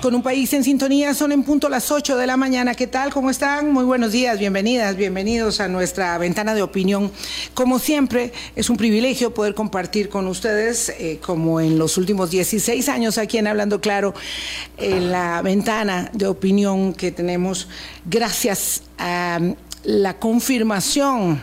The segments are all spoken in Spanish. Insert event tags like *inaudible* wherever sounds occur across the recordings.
Con un país en sintonía, son en punto las 8 de la mañana. ¿Qué tal? ¿Cómo están? Muy buenos días, bienvenidas, bienvenidos a nuestra ventana de opinión. Como siempre, es un privilegio poder compartir con ustedes, eh, como en los últimos 16 años aquí en Hablando Claro, en la ventana de opinión que tenemos, gracias a la confirmación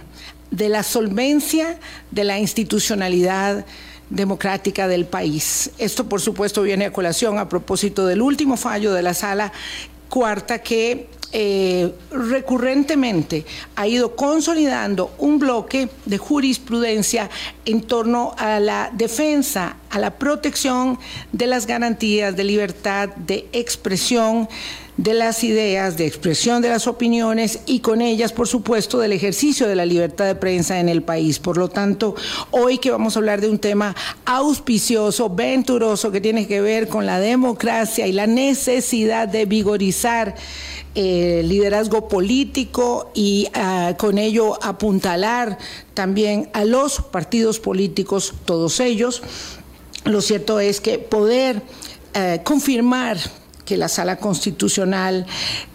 de la solvencia de la institucionalidad democrática del país. Esto, por supuesto, viene a colación a propósito del último fallo de la sala cuarta que eh, recurrentemente ha ido consolidando un bloque de jurisprudencia en torno a la defensa, a la protección de las garantías de libertad de expresión de las ideas, de expresión de las opiniones y con ellas, por supuesto, del ejercicio de la libertad de prensa en el país. Por lo tanto, hoy que vamos a hablar de un tema auspicioso, venturoso, que tiene que ver con la democracia y la necesidad de vigorizar eh, liderazgo político y ah, con ello apuntalar también a los partidos políticos, todos ellos. Lo cierto es que poder eh, confirmar que la sala constitucional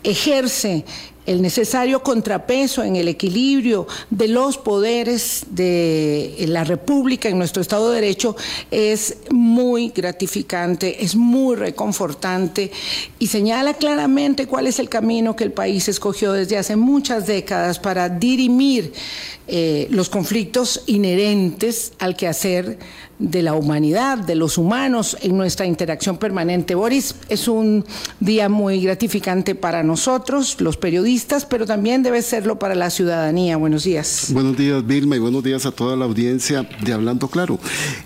ejerce el necesario contrapeso en el equilibrio de los poderes de la República en nuestro Estado de Derecho es muy gratificante, es muy reconfortante y señala claramente cuál es el camino que el país escogió desde hace muchas décadas para dirimir eh, los conflictos inherentes al quehacer de la humanidad, de los humanos en nuestra interacción permanente. Boris, es un día muy gratificante para nosotros, los periodistas, pero también debe serlo para la ciudadanía. Buenos días. Buenos días, Vilma, y buenos días a toda la audiencia de Hablando Claro.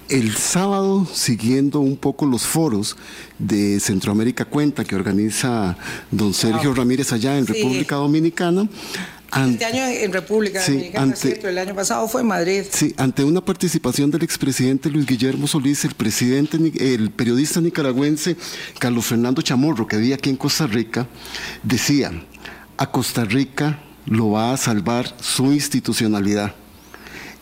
El sábado, siguiendo un poco los foros de Centroamérica Cuenta que organiza don Sergio Ramírez allá en República Dominicana, este año en República Dominicana, el año pasado fue en Madrid. Sí, ante una participación del expresidente Luis Guillermo Solís, el presidente, el periodista nicaragüense Carlos Fernando Chamorro, que vivía aquí en Costa Rica, decía, a Costa Rica lo va a salvar su institucionalidad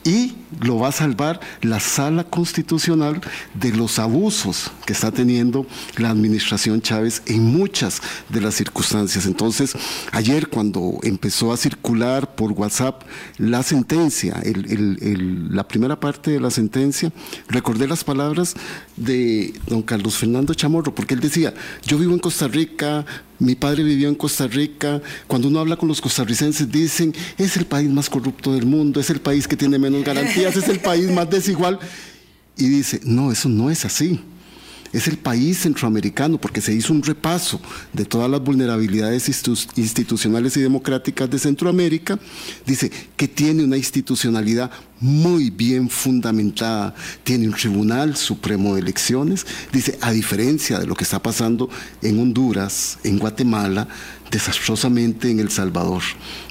y lo va a salvar la sala constitucional de los abusos que está teniendo la administración Chávez en muchas de las circunstancias. Entonces, ayer cuando empezó a circular por WhatsApp la sentencia, la primera parte de la sentencia, recordé las palabras de don Carlos Fernando Chamorro, porque él decía, yo vivo en Costa Rica, mi padre vivió en Costa Rica. Cuando uno habla con los costarricenses dicen, es el país más corrupto del mundo, es el país que tiene menos garantías, es el país más desigual. Y dice, no, eso no es así es el país centroamericano, porque se hizo un repaso de todas las vulnerabilidades institucionales y democráticas de Centroamérica, dice que tiene una institucionalidad muy bien fundamentada, tiene un Tribunal Supremo de Elecciones, dice, a diferencia de lo que está pasando en Honduras, en Guatemala, desastrosamente en El Salvador.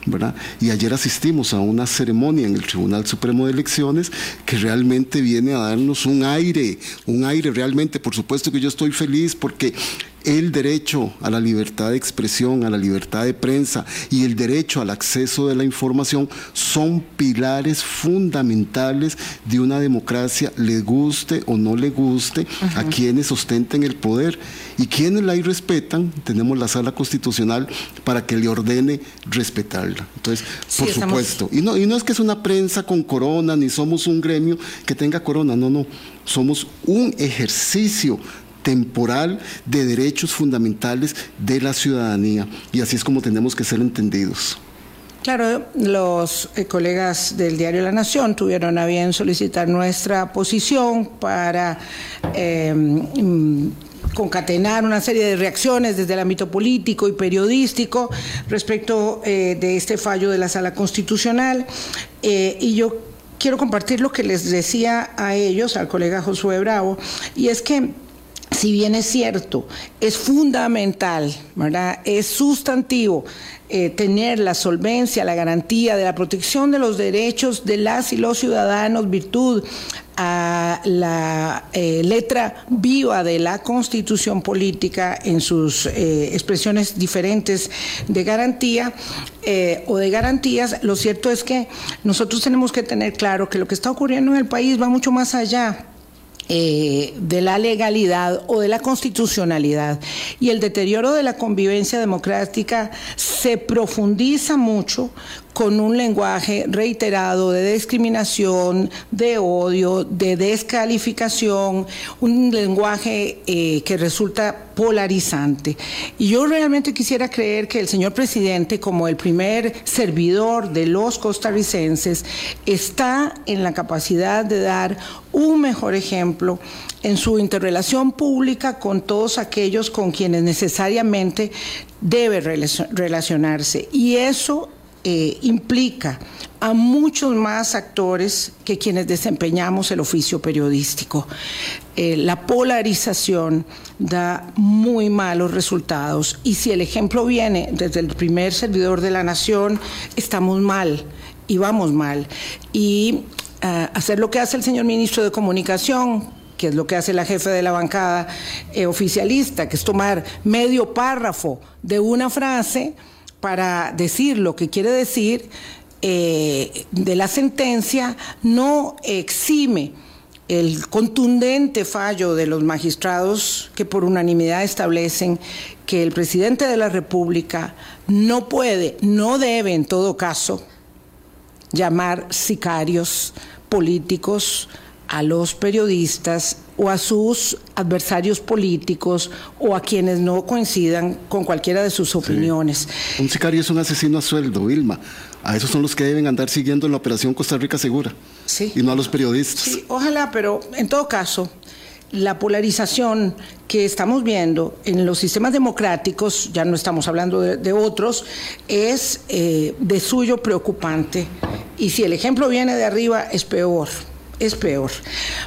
¿verdad? Y ayer asistimos a una ceremonia en el Tribunal Supremo de Elecciones que realmente viene a darnos un aire, un aire realmente, por supuesto que yo estoy feliz porque el derecho a la libertad de expresión, a la libertad de prensa y el derecho al acceso de la información son pilares fundamentales de una democracia, le guste o no le guste a quienes ostenten el poder. Y quienes la irrespetan, tenemos la sala constitucional para que le ordene respetarla. Entonces, por supuesto, y no, y no es que es una prensa con corona, ni somos un gremio que tenga corona, no, no, somos un ejercicio temporal de derechos fundamentales de la ciudadanía. Y así es como tenemos que ser entendidos. Claro, los eh, colegas del diario La Nación tuvieron a bien solicitar nuestra posición para em, concatenar una serie de reacciones desde el ámbito político y periodístico respecto eh, de este fallo de la Sala Constitucional. Eh, y yo quiero compartir lo que les decía a ellos, al colega Josué Bravo, y es que si bien es cierto, es fundamental, ¿verdad? Es sustantivo eh, tener la solvencia, la garantía de la protección de los derechos de las y los ciudadanos, virtud a la eh, letra viva de la constitución política en sus eh, expresiones diferentes de garantía o de garantías, lo cierto es que nosotros tenemos que tener claro que lo que está ocurriendo en el país va mucho más allá eh, de la legalidad o de la constitucionalidad. Y el deterioro de la convivencia democrática se profundiza mucho con un lenguaje reiterado de discriminación, de odio, de descalificación, un lenguaje eh, que resulta polarizante. Y yo realmente quisiera creer que el señor presidente, como el primer servidor de los costarricenses, está en la capacidad de dar un mejor ejemplo en su interrelación pública con todos aquellos con quienes necesariamente debe relacionarse. Y eso eh, implica a muchos más actores que quienes desempeñamos el oficio periodístico. Eh, la polarización da muy malos resultados y si el ejemplo viene desde el primer servidor de la nación, estamos mal y vamos mal. Y eh, hacer lo que hace el señor ministro de Comunicación, que es lo que hace la jefe de la bancada oficialista, que es tomar medio párrafo de una frase, para decir lo que quiere decir eh, de la sentencia no exime el contundente fallo de los magistrados que por unanimidad establecen que el presidente de la República no puede, no debe en todo caso llamar sicarios políticos a los periodistas o a sus adversarios políticos o a quienes no coincidan con cualquiera de sus opiniones. Un sicario es un asesino a sueldo, Vilma. A esos son los que deben andar siguiendo la operación Costa Rica Segura. Sí. Y no a los periodistas. Sí, ojalá, pero en todo caso, la polarización que estamos viendo en los sistemas democráticos, ya no estamos hablando de, otros, es eh, de suyo preocupante. Y si el ejemplo viene de arriba, es peor es peor.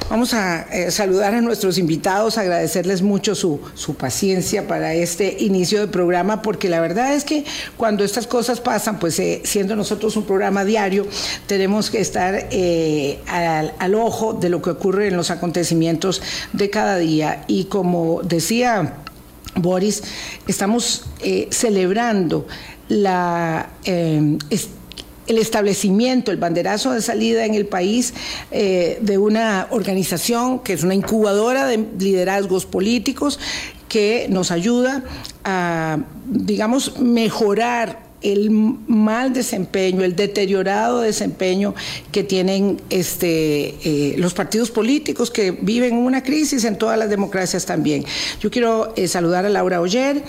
Vamos a eh, saludar a nuestros invitados, agradecerles mucho su, paciencia para este inicio del programa, porque la verdad es que cuando estas cosas pasan, pues eh, siendo nosotros un programa diario, tenemos que estar eh, al, al, ojo de lo que ocurre en los acontecimientos de cada día. Y como decía Boris, estamos celebrando la el establecimiento, el banderazo de salida en el país eh, de una organización que es una incubadora de liderazgos políticos que nos ayuda a, digamos, mejorar el mal desempeño, el deteriorado desempeño que tienen este, eh, los partidos políticos que viven una crisis en todas las democracias también. Yo quiero eh, saludar a Laura Oyer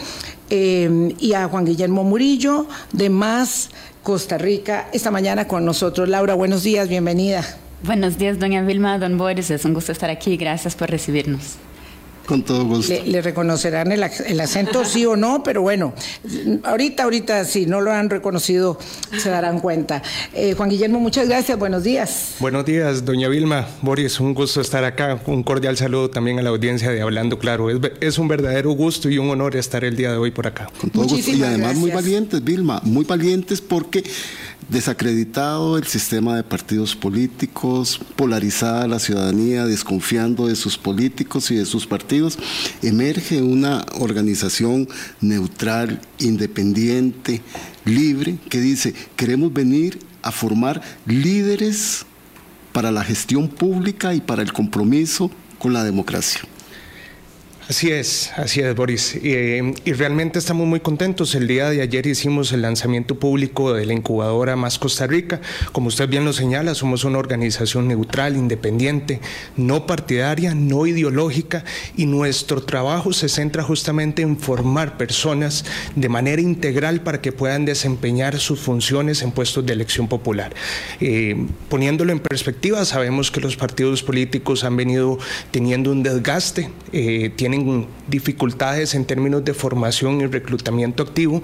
y a Juan Guillermo Murillo de Más Costa Rica esta mañana con nosotros. Laura, buenos días, bienvenida. Buenos días, doña Vilma, don Boris, es un gusto estar aquí, gracias por recibirnos. Con todo gusto. Le, reconocerán el, acento, sí o no, pero bueno, ahorita, ahorita, si no lo han reconocido, se darán cuenta. Eh, Juan Guillermo, muchas gracias, buenos días. Buenos días, doña Vilma. Boris, un gusto estar acá. Un cordial saludo también a la audiencia de Hablando Claro. Es, un verdadero gusto y un honor estar el día de hoy por acá. Con todo gusto. Y además muy valientes, Vilma, muy valientes porque desacreditado el sistema de partidos políticos, polarizada la ciudadanía, desconfiando de sus políticos y de sus partidos, emerge una organización neutral, independiente, libre, que dice, queremos venir a formar líderes para la gestión pública y para el compromiso con la democracia. Así es, así es, Boris. Y realmente estamos muy contentos. El día de ayer hicimos el lanzamiento público de la incubadora Más Costa Rica. Como usted bien lo señala, somos una organización neutral, independiente, no partidaria, no ideológica, y nuestro trabajo se centra justamente en formar personas de manera integral para que puedan desempeñar sus funciones en puestos de elección popular. Eh, poniéndolo en perspectiva, sabemos que los partidos políticos han venido teniendo un desgaste, eh, tienen dificultades en términos de formación y reclutamiento activo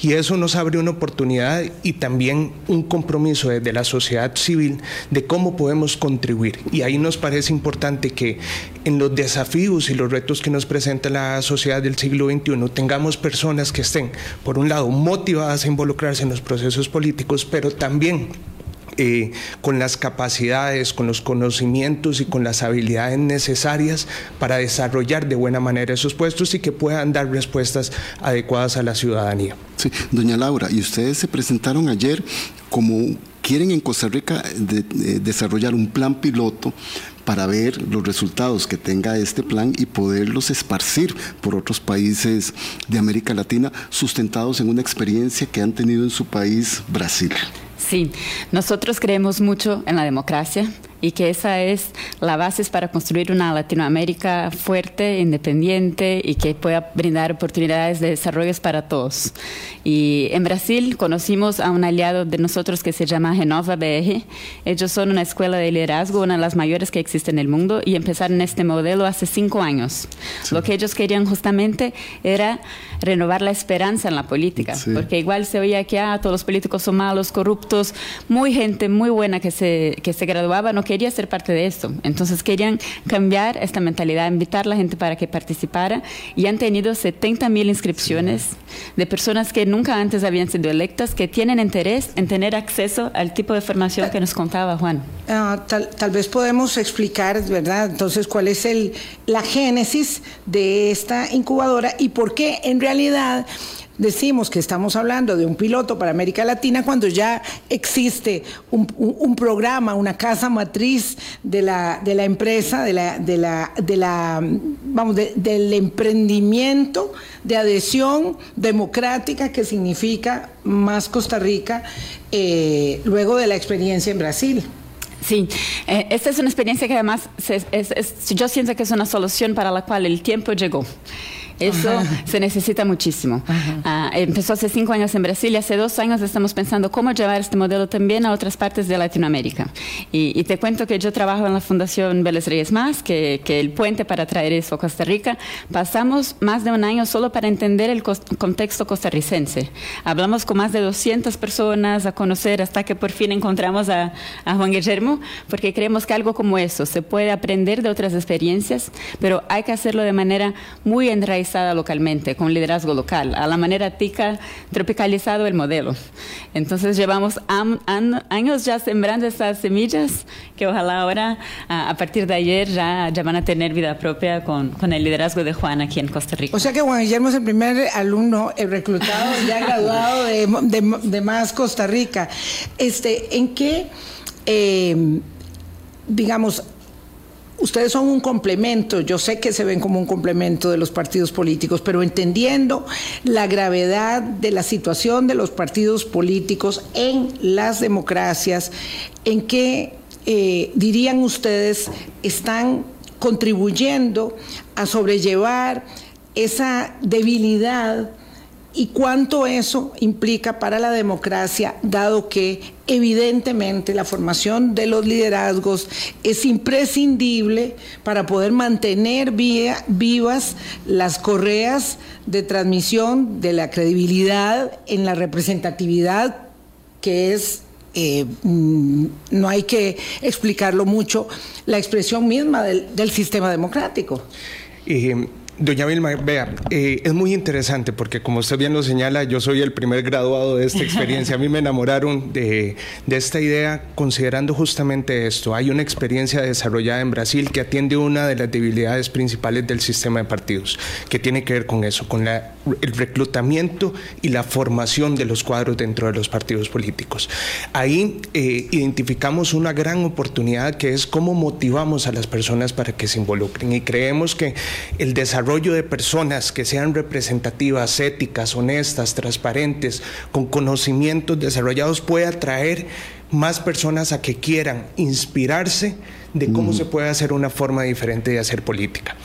y eso nos abre una oportunidad y también un compromiso desde la sociedad civil de cómo podemos contribuir. Y ahí nos parece importante que en los desafíos y los retos que nos presenta la sociedad del siglo XXI tengamos personas que estén, por un lado, motivadas a involucrarse en los procesos políticos, pero también eh, con las capacidades, con los conocimientos y con las habilidades necesarias para desarrollar de buena manera esos puestos y que puedan dar respuestas adecuadas a la ciudadanía. Sí, doña Laura, y ustedes se presentaron ayer como quieren en Costa Rica desarrollar un plan piloto para ver los resultados que tenga este plan y poderlos esparcir por otros países de América Latina sustentados en una experiencia que han tenido en su país Brasil. Sí, nosotros creemos mucho en la democracia y que esa es la base para construir una Latinoamérica fuerte, independiente y que pueda brindar oportunidades de desarrollo para todos. Y en Brasil conocimos a un aliado de nosotros que se llama Genova BR. Ellos son una escuela de liderazgo, una de las mayores que existe en el mundo, y empezaron este modelo hace cinco años. Lo que ellos querían justamente era renovar la esperanza en la política, porque igual se oía que ah, todos los políticos son malos, corruptos, muy gente muy buena que se, que se graduaba no quería ser parte de esto. Entonces querían cambiar esta mentalidad, invitar a la gente para que participara y han tenido 70 mil inscripciones de personas que nunca antes habían sido electas, que tienen interés en tener acceso al tipo de formación que nos contaba Juan. Ah, tal, tal, vez podemos explicar, ¿verdad? Entonces, cuál es el, la génesis de esta incubadora y por qué en realidad decimos que estamos hablando de un piloto para América Latina cuando ya existe un, programa, una casa matriz de la, de la empresa, de la, de la, de la vamos, del emprendimiento de adhesión democrática que significa más Costa Rica eh, luego de la experiencia en Brasil. Sí, eh, esta es una experiencia que además yo siento que es una solución para la cual el tiempo llegó. Eso se necesita muchísimo. Ah, empezó hace cinco años en Brasil y hace dos años estamos pensando cómo llevar este modelo también a otras partes de Latinoamérica. Y, te cuento que yo trabajo en la Fundación Vélez Reyes Más, que, que, el puente para traer eso a Costa Rica. Pasamos más de un año solo para entender el contexto costarricense. Hablamos con más de 200 personas a conocer hasta que por fin encontramos a, a Juan Guillermo, porque creemos que algo como eso se puede aprender de otras experiencias, pero hay que hacerlo de manera muy enraizada localmente, con liderazgo local, a la manera tica, tropicalizado el modelo. Entonces llevamos años ya sembrando estas semillas que ojalá ahora, a, partir de ayer, ya, ya van a tener vida propia con, con, el liderazgo de Juan aquí en Costa Rica. O sea que Juan Guillermo es el primer alumno el reclutado, *laughs* ya graduado de, de, de, Más Costa Rica. Este, ¿En qué, eh, digamos, ustedes son un complemento, yo sé que se ven como un complemento de los partidos políticos, pero entendiendo la gravedad de la situación de los partidos políticos en las democracias, ¿en qué eh, dirían ustedes están contribuyendo a sobrellevar esa debilidad? Y cuánto eso implica para la democracia, dado que evidentemente la formación de los liderazgos es imprescindible para poder mantener vivas las correas de transmisión de la credibilidad en la representatividad que es eh, mm, no hay que explicarlo mucho, la expresión misma del, sistema democrático. Eh, Doña Vilma, vea, eh, es muy interesante porque como usted bien lo señala, yo soy el primer graduado de esta experiencia. A mí me enamoraron de, de, esta idea considerando justamente esto. Hay una experiencia desarrollada en Brasil que atiende una de las debilidades principales del sistema de partidos, que tiene que ver con eso, con la, el reclutamiento y la formación de los cuadros dentro de los partidos políticos. Ahí eh, identificamos una gran oportunidad que es cómo motivamos a las personas para que se involucren y creemos que el desarrollo desarrollo de personas que sean representativas, éticas, honestas, transparentes, con conocimientos desarrollados puede atraer más personas a que quieran inspirarse de cómo se puede hacer una forma diferente de hacer política.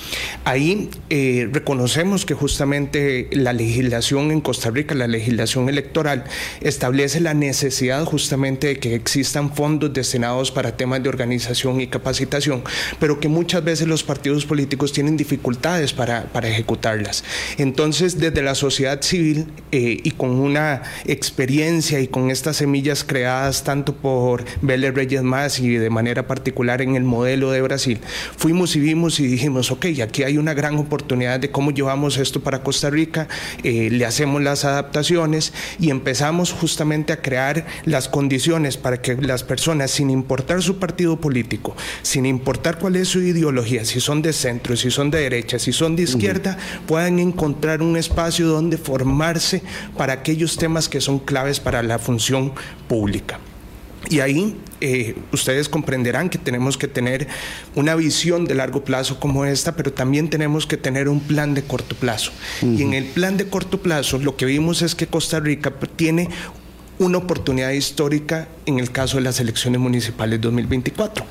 Ahí eh, reconocemos que justamente la legislación en Costa Rica, la legislación electoral, establece la necesidad justamente de que existan fondos destinados para temas de organización y capacitación, pero que muchas veces los partidos políticos tienen dificultades para, para ejecutarlas. Entonces, desde la sociedad civil eh, y con una experiencia y con estas semillas creadas tanto por Vélez Reyes Más y de manera particular en el modelo de Brasil, fuimos y vimos y dijimos, ok, aquí hay una gran oportunidad de cómo llevamos esto para Costa Rica, eh, le hacemos las adaptaciones y empezamos justamente a crear las condiciones para que las personas, sin importar su partido político, sin importar cuál es su ideología, si son de centro, si son de derecha, si son de izquierda, puedan encontrar un espacio donde formarse para aquellos temas que son claves para la función pública. Y ahí eh, ustedes comprenderán que tenemos que tener una visión de largo plazo como esta, pero también tenemos que tener un plan de corto plazo. Y en el plan de corto plazo lo que vimos es que Costa Rica tiene una oportunidad histórica en el caso de las elecciones municipales 2024.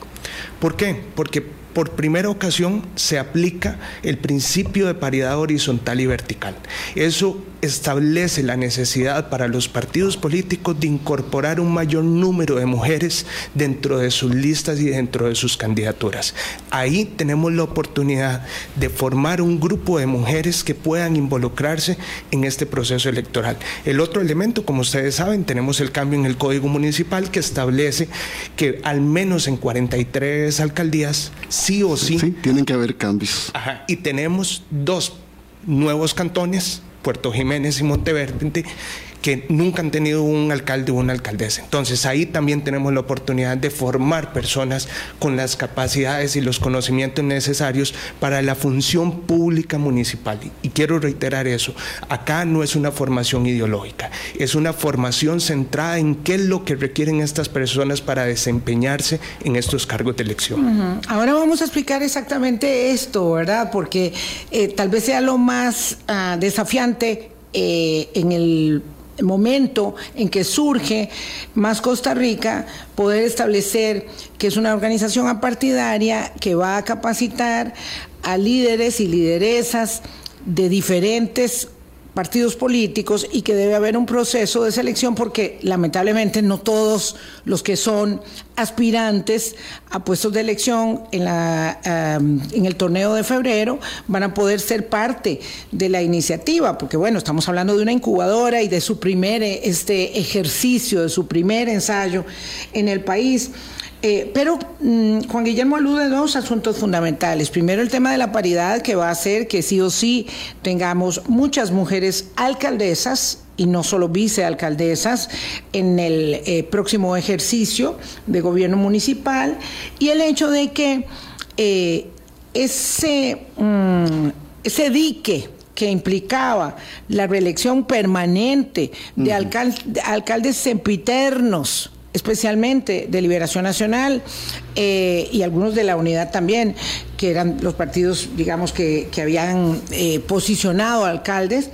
¿Por qué? Porque por primera ocasión se aplica el principio de paridad horizontal y vertical. Eso establece la necesidad para los partidos políticos de incorporar un mayor número de mujeres dentro de sus listas y dentro de sus candidaturas. Ahí tenemos la oportunidad de formar un grupo de mujeres que puedan involucrarse en este proceso electoral. El otro elemento, como ustedes saben, tenemos el cambio en el Código Municipal que establece que al menos en 43 alcaldías, sí o sí... Sí, tienen que haber cambios. Ajá, y tenemos dos nuevos cantones Puerto Jiménez y Monteverde, que nunca han tenido un alcalde o una alcaldesa. Entonces ahí también tenemos la oportunidad de formar personas con las capacidades y los conocimientos necesarios para la función pública municipal. Y quiero reiterar eso, acá no es una formación ideológica, es una formación centrada en qué es lo que requieren estas personas para desempeñarse en estos cargos de elección. Ahora vamos a explicar exactamente esto, ¿verdad? Porque eh, tal vez sea lo más uh, desafiante eh, en el momento en que surge Más Costa Rica, poder establecer que es una organización apartidaria que va a capacitar a líderes y lideresas de diferentes partidos políticos y que debe haber un proceso de selección porque lamentablemente no todos los que son aspirantes a puestos de elección en, la, en el torneo de febrero van a poder ser parte de la iniciativa, porque bueno, estamos hablando de una incubadora y de su primer este ejercicio, de su primer ensayo en el país. Eh, pero mm, Juan Guillermo alude a dos asuntos fundamentales. Primero, el tema de la paridad, que va a hacer que sí o sí tengamos muchas mujeres alcaldesas y no solo vicealcaldesas en el eh, próximo ejercicio de gobierno municipal. Y el hecho de que eh, ese, mm, ese dique que implicaba la reelección permanente de alcaldes sempiternos, especialmente de Liberación Nacional eh, y algunos de la Unidad también, que eran los partidos, digamos, que, habían eh, posicionado alcaldes,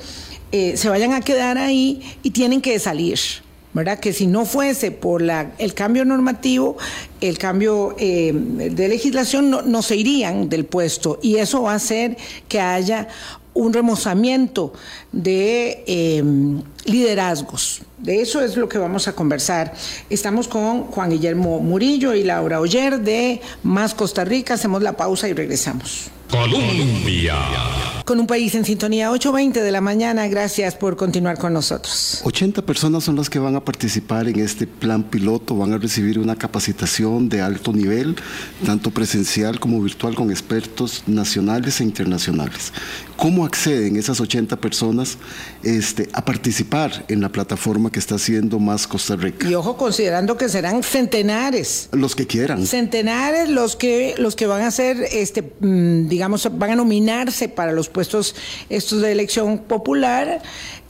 eh, se vayan a quedar ahí y tienen que salir. ¿verdad? Que si no fuese por la, el cambio normativo, el cambio de legislación, no, no se irían del puesto. Y eso va a hacer que haya un remozamiento de liderazgos. De eso es lo que vamos a conversar. Estamos con Juan Guillermo Murillo y Laura Oyer de Más Costa Rica. Hacemos la pausa y regresamos. Colombia. Con un país en sintonía 8.20 de la mañana, gracias por continuar con nosotros. 80 personas son las que van a participar en este plan piloto, van a recibir una capacitación de alto nivel, tanto presencial como virtual, con expertos nacionales e internacionales. ¿Cómo acceden esas 80 personas este, a participar en la plataforma que está haciendo Más Costa Rica? Y ojo, considerando que serán centenares. Los que quieran. Centenares los que, los que van a ser, este, mm, digamos, van a nominarse para los puestos estos de elección popular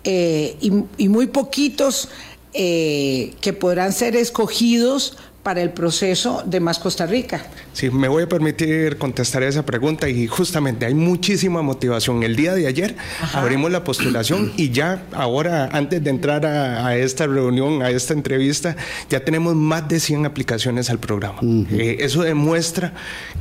eh, y, muy poquitos eh, que podrán ser escogidos para el proceso de Más Costa Rica. Sí, me voy a permitir contestar esa pregunta y justamente hay muchísima motivación. El día de ayer abrimos la postulación y ya ahora, antes de entrar a, esta reunión, a esta entrevista, ya tenemos más de 100 aplicaciones al programa. Eh, eso demuestra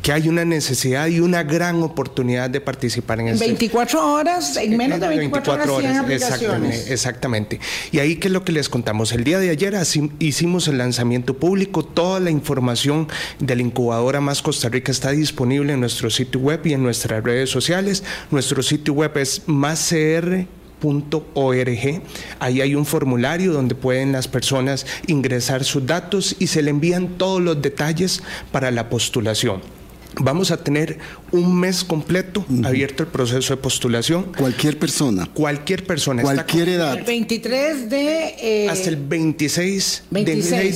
que hay una necesidad y una gran oportunidad de participar en, en 24 horas, en menos de 24, horas, 100 aplicaciones. Exactamente, Y ahí, ¿qué es lo que les contamos? El día de ayer hicimos el lanzamiento público, toda la información de la incubadora más Costa Rica está disponible en nuestro sitio web y en nuestras redes sociales. Nuestro sitio web es máscr.org. Ahí hay un formulario donde pueden las personas ingresar sus datos y se le envían todos los detalles para la postulación. Vamos a tener un mes completo abierto el proceso de postulación. Cualquier persona. Cualquier persona. Cualquier edad. El 23 de... Eh, hasta el 26,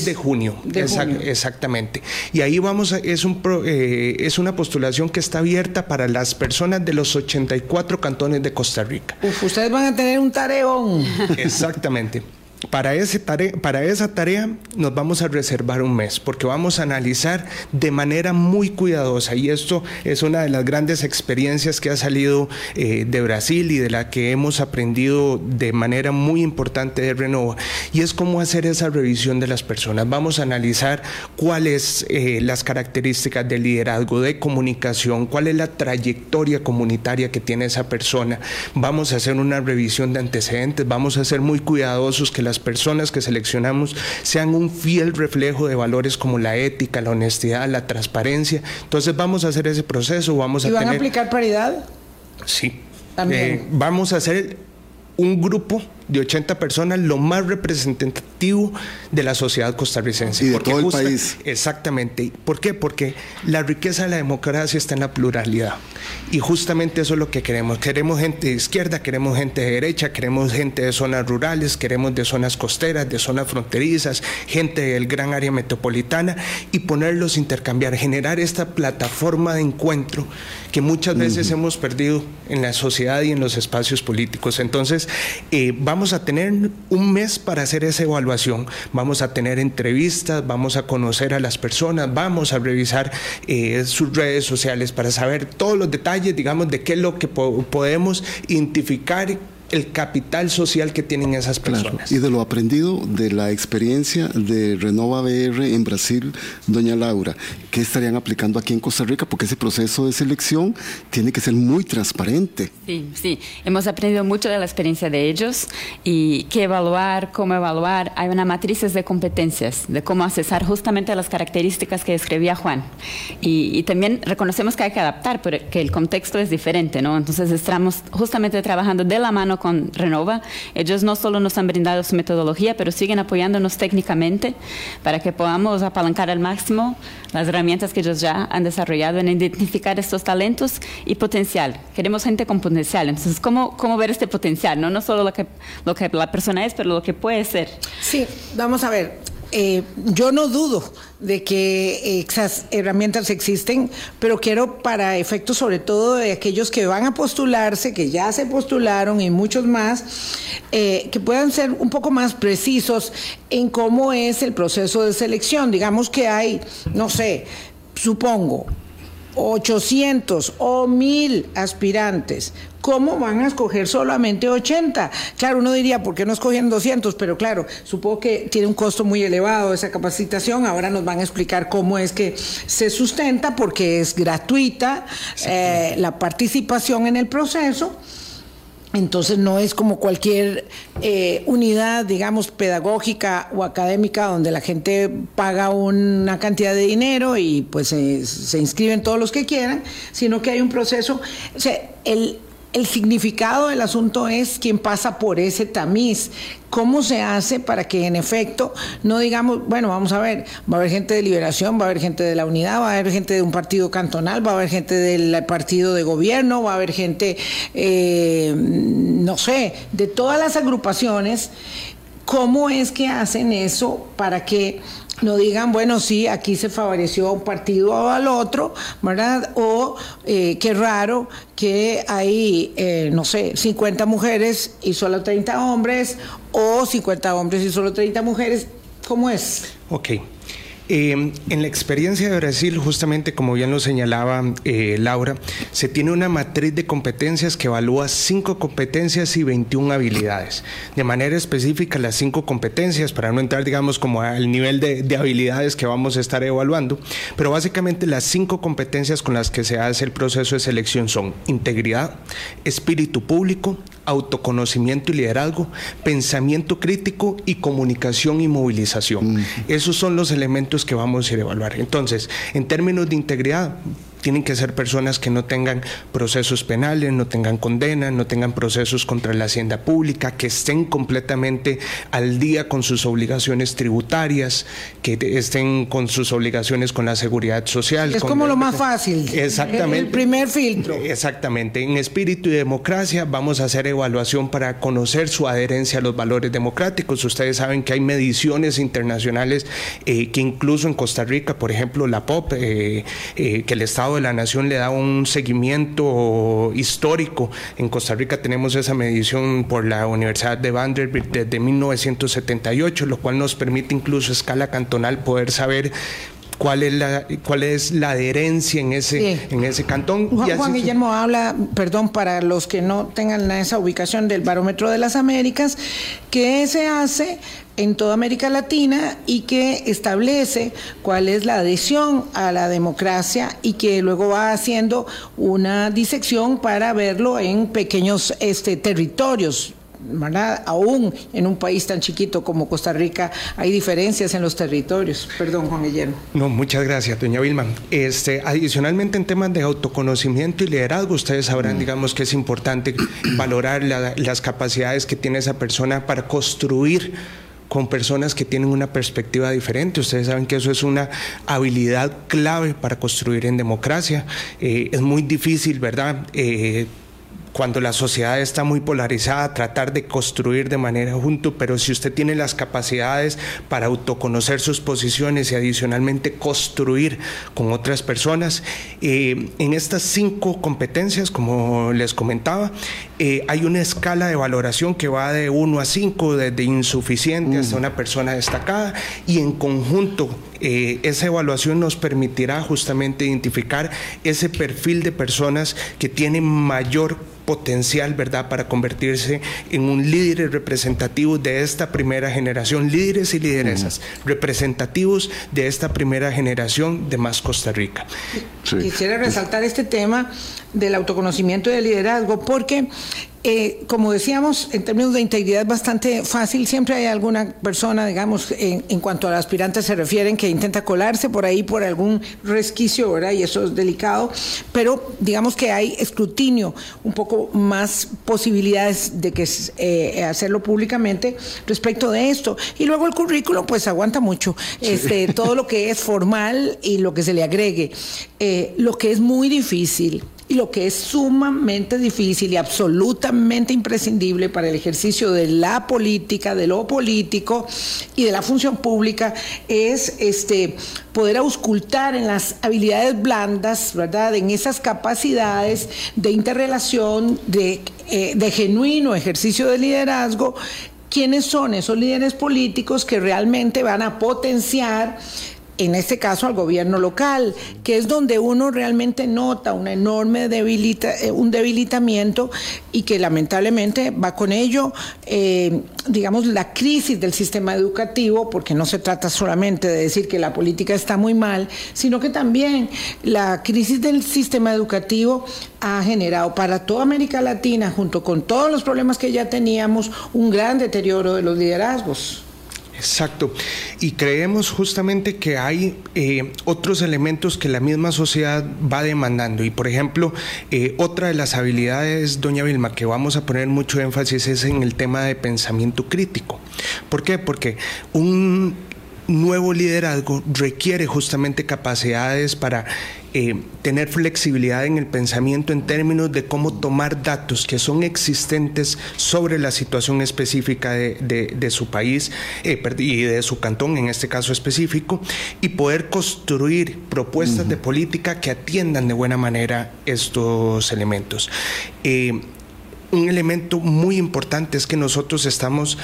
De, junio. Exactamente. Y ahí vamos a... Es, un, eh, es una postulación que está abierta para las personas de los 84 cantones de Costa Rica. Uf, ustedes van a tener un tareón. Exactamente. Para, ese para esa tarea nos vamos a reservar un mes, porque vamos a analizar de manera muy cuidadosa, y esto es una de las grandes experiencias que ha salido eh, de Brasil y de la que hemos aprendido de manera muy importante de Renova, y es cómo hacer esa revisión de las personas. Vamos a analizar cuáles eh, las características de liderazgo, de comunicación, cuál es la trayectoria comunitaria que tiene esa persona. Vamos a hacer una revisión de antecedentes, vamos a ser muy cuidadosos que las personas que seleccionamos sean un fiel reflejo de valores como la ética, la honestidad, la transparencia. Entonces vamos a hacer ese proceso, vamos ¿Y a van a aplicar paridad? Sí. También. Eh, vamos a hacer un grupo de 80 personas, lo más representativo de la sociedad costarricense. Y de todo el país. Exactamente. ¿Por qué? Porque la riqueza de la democracia está en la pluralidad. Y justamente eso es lo que queremos. Queremos gente de izquierda, queremos gente de derecha, queremos gente de zonas rurales, queremos de zonas costeras, de zonas fronterizas, gente del gran área metropolitana y ponerlos a intercambiar, generar esta plataforma de encuentro que muchas veces hemos perdido en la sociedad y en los espacios políticos. Entonces, eh, vamos vamos a tener un mes para hacer esa evaluación. Vamos a tener entrevistas, vamos a conocer a las personas, vamos a revisar eh, sus redes sociales para saber todos los detalles, digamos, de qué es lo que podemos identificar el capital social que tienen esas personas. Y de lo aprendido de la experiencia de Renova BR en Brasil, doña Laura, ¿qué estarían aplicando aquí en Costa Rica? Porque ese proceso de selección tiene que ser muy transparente. Sí, sí, hemos aprendido mucho de la experiencia de ellos y qué evaluar, cómo evaluar. Hay una matriz de competencias, de cómo accesar justamente las características que escribía Juan. Y, y también reconocemos que hay que adaptar, porque el contexto es diferente, ¿no? Entonces estamos justamente trabajando de la mano con Renova. Ellos no solo nos han brindado su metodología, pero siguen apoyándonos técnicamente para que podamos apalancar al máximo las herramientas que ellos ya han desarrollado en identificar estos talentos y potencial. Queremos gente con potencial. Entonces, ¿cómo, cómo ver este potencial? No, no solo lo que, lo que la persona es, pero lo que puede ser. Sí, vamos a ver. Eh, yo no dudo de que esas herramientas existen, pero quiero para efectos sobre todo de aquellos que van a postularse, que ya se postularon y muchos más, eh, que puedan ser un poco más precisos en cómo es el proceso de selección. Digamos que hay, no sé, supongo, 800 o 1000 aspirantes, ¿cómo van a escoger solamente 80? Claro, uno diría, ¿por qué no escogieron 200? Pero claro, supongo que tiene un costo muy elevado esa capacitación. Ahora nos van a explicar cómo es que se sustenta, porque es gratuita eh, la participación en el proceso. Entonces no es como cualquier eh, unidad, digamos, pedagógica o académica donde la gente paga una cantidad de dinero y pues se inscriben todos los que quieran, sino que hay un proceso, o sea, el, el significado del asunto es quién pasa por ese tamiz. ¿Cómo se hace para que en efecto no digamos, bueno, vamos a ver, va a haber gente de liberación, va a haber gente de la unidad, va a haber gente de un partido cantonal, va a haber gente del partido de gobierno, va a haber gente, eh, no sé, de todas las agrupaciones? ¿Cómo es que hacen eso para que no digan, bueno, sí, aquí se favoreció a un partido o al otro, ¿verdad? O eh, qué raro que hay, eh, no sé, 50 mujeres y solo 30 hombres, o 50 hombres y solo 30 mujeres. ¿Cómo es? Ok. Eh, en la experiencia de Brasil, justamente como bien lo señalaba eh, Laura, se tiene una matriz de competencias que evalúa cinco competencias y 21 habilidades. De manera específica, las cinco competencias, para no entrar, digamos, como al nivel de habilidades que vamos a estar evaluando, pero básicamente las cinco competencias con las que se hace el proceso de selección son integridad, espíritu público, autoconocimiento y liderazgo, pensamiento crítico y comunicación y movilización. Esos son los elementos que vamos a ir a evaluar. Entonces, en términos de integridad, tienen que ser personas que no tengan procesos penales, no tengan condenas, no tengan procesos contra la hacienda pública, que estén completamente al día con sus obligaciones tributarias, que estén con sus obligaciones con la seguridad social. Es como lo más fácil. Exactamente. El primer filtro. Exactamente. En espíritu y democracia vamos a hacer evaluación para conocer su adherencia a los valores democráticos. Ustedes saben que hay mediciones internacionales eh, que incluso en Costa Rica, por ejemplo, la POP, eh, eh, que el Estado De la Nación le da un seguimiento histórico. En Costa Rica tenemos esa medición por la Universidad de Vanderbilt desde 1978, lo cual nos permite incluso a escala cantonal poder saber cuál es la, cuál es la adherencia en ese, en ese cantón. Juan, Guillermo habla, perdón, para los que no tengan esa ubicación del barómetro de las Américas, que se hace en toda América Latina y que establece cuál es la adhesión a la democracia y que luego va haciendo una disección para verlo en pequeños este, territorios ¿verdad? Aún en un país tan chiquito como Costa Rica hay diferencias en los territorios. Perdón, Juan Guillermo. No, muchas gracias, doña Vilma. Este, adicionalmente, en temas de autoconocimiento y liderazgo, ustedes sabrán, mm. digamos, que es importante *clears throat* valorar las capacidades que tiene esa persona para construir con personas que tienen una perspectiva diferente. Ustedes saben que eso es una habilidad clave para construir en democracia. Eh, es muy difícil, ¿verdad? Eh, cuando la sociedad está muy polarizada, tratar de construir de manera junto, pero si usted tiene las capacidades para autoconocer sus posiciones y adicionalmente construir con otras personas, eh, en estas cinco competencias, como les comentaba, eh, hay una escala de valoración que va de 1 a 5, desde insuficiente hasta mm. una persona destacada, y en conjunto eh, esa evaluación nos permitirá justamente identificar ese perfil de personas que tienen mayor potencial, ¿verdad?, para convertirse en un líder representativo de esta primera generación, líderes y lideresas representativos de esta primera generación de más Costa Rica. Quisiera resaltar este tema del autoconocimiento y del liderazgo porque eh, como decíamos, en términos de integridad es bastante fácil. Siempre hay alguna persona, digamos, en, cuanto a aspirantes se refieren, que intenta colarse por ahí por algún resquicio, ¿verdad? Y eso es delicado. Pero digamos que hay escrutinio, un poco más posibilidades de que eh, hacerlo públicamente respecto de esto. Y luego el currículo, pues aguanta mucho. Este, todo lo que es formal y lo que se le agregue. Eh, lo que es muy difícil y lo que es sumamente difícil y absolutamente imprescindible para el ejercicio de la política, de lo político y de la función pública es este poder auscultar en las habilidades blandas, ¿verdad? En esas capacidades de interrelación, de, eh, de genuino ejercicio de liderazgo quiénes son esos líderes políticos que realmente van a potenciar en este caso al gobierno local, que es donde uno realmente nota una enorme debilita, eh, un debilitamiento y que lamentablemente va con ello, eh, digamos, la crisis del sistema educativo, porque no se trata solamente de decir que la política está muy mal, sino que también la crisis del sistema educativo ha generado para toda América Latina, junto con todos los problemas que ya teníamos, un gran deterioro de los liderazgos. Exacto. Y creemos justamente que hay eh, otros elementos que la misma sociedad va demandando. Y por ejemplo, eh, otra de las habilidades, doña Vilma, que vamos a poner mucho énfasis es en el tema de pensamiento crítico. ¿Por qué? Porque un nuevo liderazgo requiere justamente capacidades para eh, tener flexibilidad en el pensamiento en términos de cómo tomar datos que son existentes sobre la situación específica de, su país eh, y de su cantón, en este caso específico, y poder construir propuestas de política que atiendan de buena manera estos elementos. Eh, un elemento muy importante es que nosotros estamos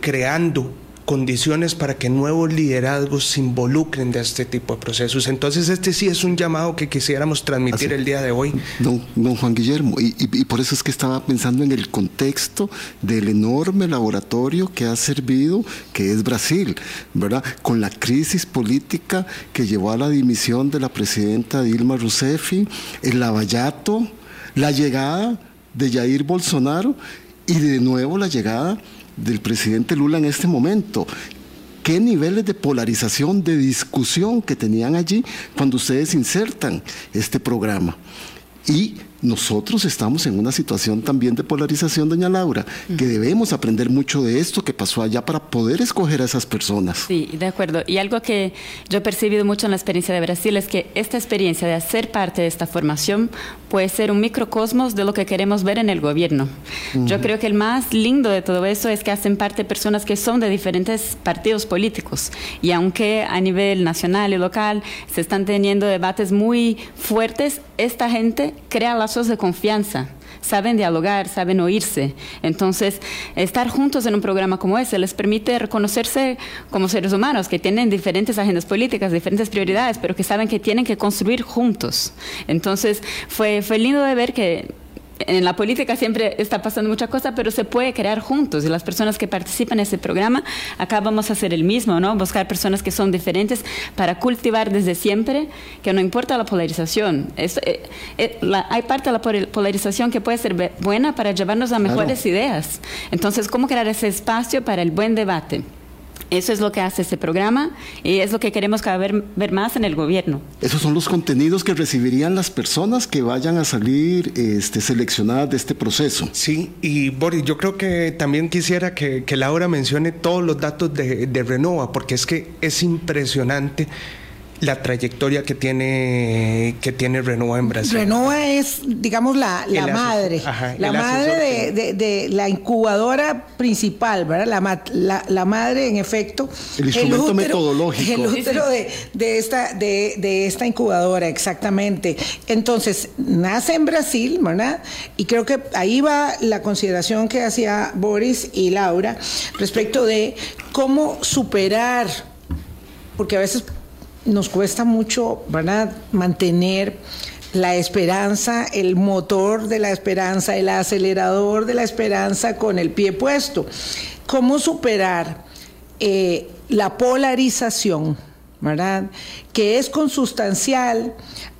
creando condiciones para que nuevos liderazgos se involucren de este tipo de procesos. Entonces, este sí es un llamado que quisiéramos transmitir el día de hoy. Don, don Juan Guillermo, y, y, por eso es que estaba pensando en el contexto del enorme laboratorio que ha servido, que es Brasil, ¿verdad? Con la crisis política que llevó a la dimisión de la presidenta Dilma Rousseff, el lavallato, la llegada de Jair Bolsonaro y de nuevo la llegada del presidente Lula en este momento. ¿Qué niveles de polarización, de discusión que tenían allí cuando ustedes insertan este programa? Y nosotros estamos en una situación también de polarización, doña Laura, que debemos aprender mucho de esto que pasó allá para poder escoger a esas personas. Sí, de acuerdo. Y algo que yo he percibido mucho en la experiencia de Brasil es que esta experiencia de hacer parte de esta formación puede ser un microcosmos de lo que queremos ver en el gobierno. Yo creo que el más lindo de todo eso es que hacen parte personas que son de diferentes partidos políticos y aunque a nivel nacional y local se están teniendo debates muy fuertes, esta gente crea de confianza saben dialogar, saben oírse. Entonces, estar juntos en un programa como ese les permite reconocerse como seres humanos que tienen diferentes agendas políticas, diferentes prioridades, pero que saben que tienen que construir juntos. Entonces, fue, fue lindo de ver que en la política siempre está pasando mucha cosa, pero se puede crear juntos. Y las personas que participan en ese programa, acá vamos a hacer el mismo, ¿no? Buscar personas que son diferentes para cultivar desde siempre, que no importa la polarización. Es, eh, eh, hay parte de la polarización que puede ser buena para llevarnos a mejores ideas. Entonces, ¿cómo crear ese espacio para el buen debate? Eso es lo que hace este programa y es lo que queremos cada vez ver más en el gobierno. Esos son los contenidos que recibirían las personas que vayan a salir este, seleccionadas de este proceso. Sí, y Boris, yo creo que también quisiera que, Laura mencione todos los datos de, de Renova, porque es que es impresionante la trayectoria que tiene que tiene Renova en Brasil. Renova es, digamos, la, la madre, la madre de, la incubadora principal, ¿verdad? La, la, madre, en efecto. El instrumento metodológico. El útero de, esta, de, esta incubadora, exactamente. Entonces, nace en Brasil, ¿verdad? Y creo que ahí va la consideración que hacía Boris y Laura respecto de cómo superar, porque a veces nos cuesta mucho ¿verdad? mantener la esperanza, el motor de la esperanza, el acelerador de la esperanza con el pie puesto. ¿Cómo superar eh, la polarización, ¿verdad? que es consustancial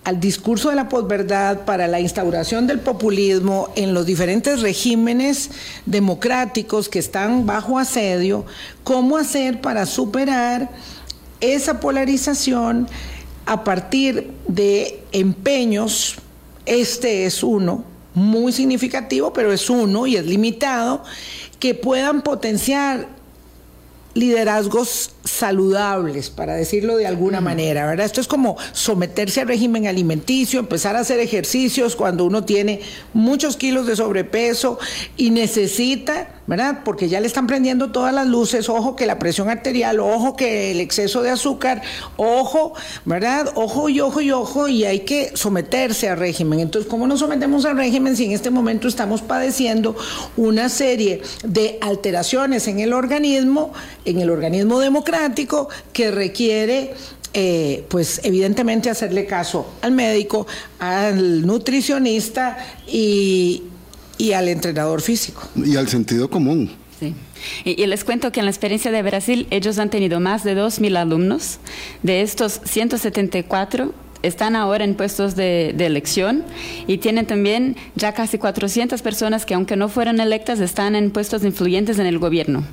al discurso de la posverdad para la instauración del populismo en los diferentes regímenes democráticos que están bajo asedio? ¿Cómo hacer para superar esa polarización a partir de empeños, este es uno, muy significativo, pero es uno y es limitado, que puedan potenciar liderazgos saludables, para decirlo de alguna manera, ¿verdad? Esto es como someterse al régimen alimenticio, empezar a hacer ejercicios cuando uno tiene muchos kilos de sobrepeso y necesita, ¿verdad? Porque ya le están prendiendo todas las luces, ojo que la presión arterial, ojo que el exceso de azúcar, ojo, ¿verdad? Ojo y ojo y ojo y hay que someterse al régimen. Entonces, ¿cómo nos sometemos al régimen si en este momento estamos padeciendo una serie de alteraciones en el organismo, en el organismo democrático? Que requiere eh, pues evidentemente hacerle caso al médico, al nutricionista y, al entrenador físico. Y al sentido común. Sí. Y, y, les cuento que en la experiencia de Brasil ellos han tenido más de 2.000 alumnos. De estos 174 están ahora en puestos de, elección y tienen también ya casi 400 personas que aunque no fueran electas están en puestos influyentes en el gobierno.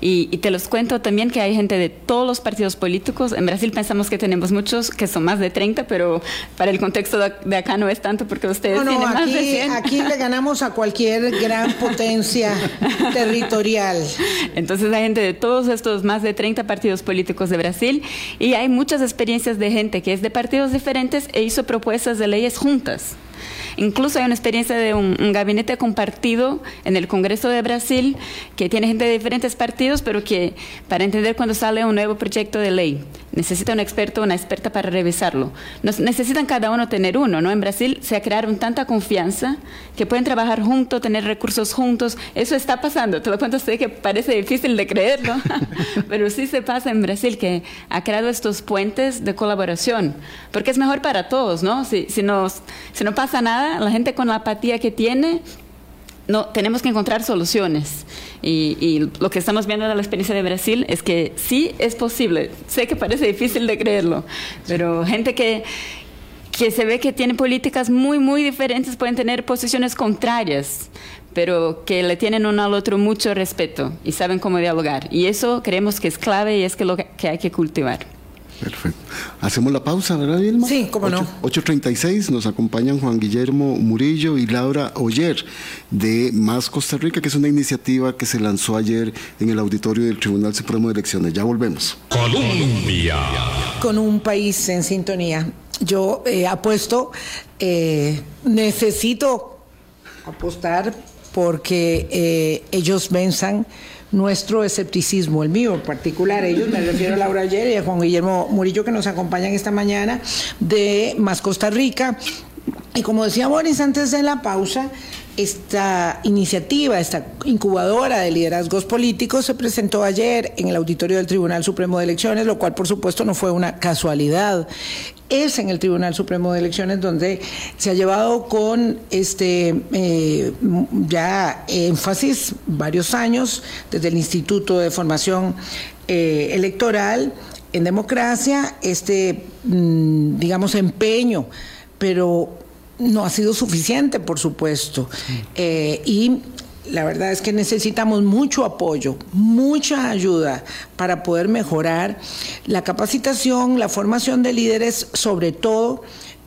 Y, te los cuento también que hay gente de todos los partidos políticos. En Brasil pensamos que tenemos muchos, que son más de 30, pero para el contexto de acá no es tanto porque ustedes tienen más aquí, de 100. Aquí le ganamos a cualquier gran *laughs* potencia territorial. Entonces hay gente de todos estos más de 30 partidos políticos de Brasil y hay muchas experiencias de gente que es de partidos diferentes e hizo propuestas de leyes juntas. Incluso hay una experiencia de un, gabinete compartido en el Congreso de Brasil que tiene gente de diferentes partidos, pero que para entender cuando sale un nuevo proyecto de ley necesita un experto o una experta para revisarlo. necesitan cada uno tener uno, ¿no? En Brasil se crearon tanta confianza que pueden trabajar juntos, tener recursos juntos. Eso está pasando. Te lo cuento sé que parece difícil de creerlo, *laughs* pero sí se pasa en Brasil que ha creado estos puentes de colaboración, porque es mejor para todos, ¿no? Si, si no pasa nada, la gente con la apatía que tiene no, tenemos que encontrar soluciones. Y, lo que estamos viendo en la experiencia de Brasil es que sí es posible. Sé que parece difícil de creerlo, pero gente que, que se ve que tiene políticas muy, muy diferentes pueden tener posiciones contrarias, pero que le tienen uno al otro mucho respeto y saben cómo dialogar. Y eso creemos que es clave y es que lo que hay que cultivar. Perfecto. Hacemos la pausa, ¿verdad, Vilma? Sí, cómo no. 8.36 nos acompañan Juan Guillermo Murillo y Laura Oyer de Más Costa Rica, que es una iniciativa que se lanzó ayer en el auditorio del Tribunal Supremo de Elecciones. Ya volvemos. Colombia. Con un país en sintonía. yo eh, apuesto, eh, necesito apostar porque eh, ellos venzan nuestro escepticismo, el mío en particular, ellos, me refiero a Laura Ayer y a Juan Guillermo Murillo que nos acompañan esta mañana de Más Costa Rica. Y como decía Boris antes de la pausa, esta iniciativa, esta incubadora de liderazgos políticos se presentó ayer en el auditorio del Tribunal Supremo de Elecciones, lo cual por supuesto no fue una casualidad. Es en el Tribunal Supremo de Elecciones donde se ha llevado con este eh, ya énfasis varios años desde el Instituto de Formación eh, Electoral en democracia, este mm, digamos empeño, pero no ha sido suficiente, por supuesto. Eh, y la verdad es que necesitamos mucho apoyo, mucha ayuda para poder mejorar la capacitación, la formación de líderes, sobre todo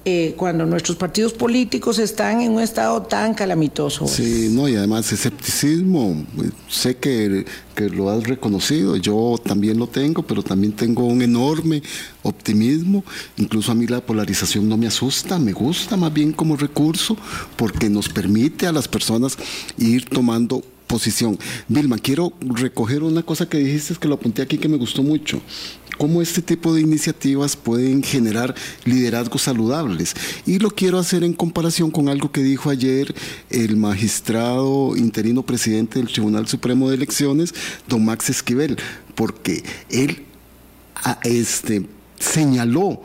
eh, cuando nuestros partidos políticos están en un estado tan calamitoso. Sí, no, y además escepticismo, sé que, que, lo has reconocido, yo también lo tengo, pero también tengo un enorme optimismo, incluso a mí la polarización no me asusta, me gusta más bien como recurso, porque nos permite a las personas ir tomando posición. Vilma, quiero recoger una cosa que dijiste, que lo apunté aquí, que me gustó mucho cómo este tipo de iniciativas pueden generar liderazgos saludables. Y lo quiero hacer en comparación con algo que dijo ayer el magistrado interino presidente del Tribunal Supremo de Elecciones, don Max Esquivel, porque él ah, este, señaló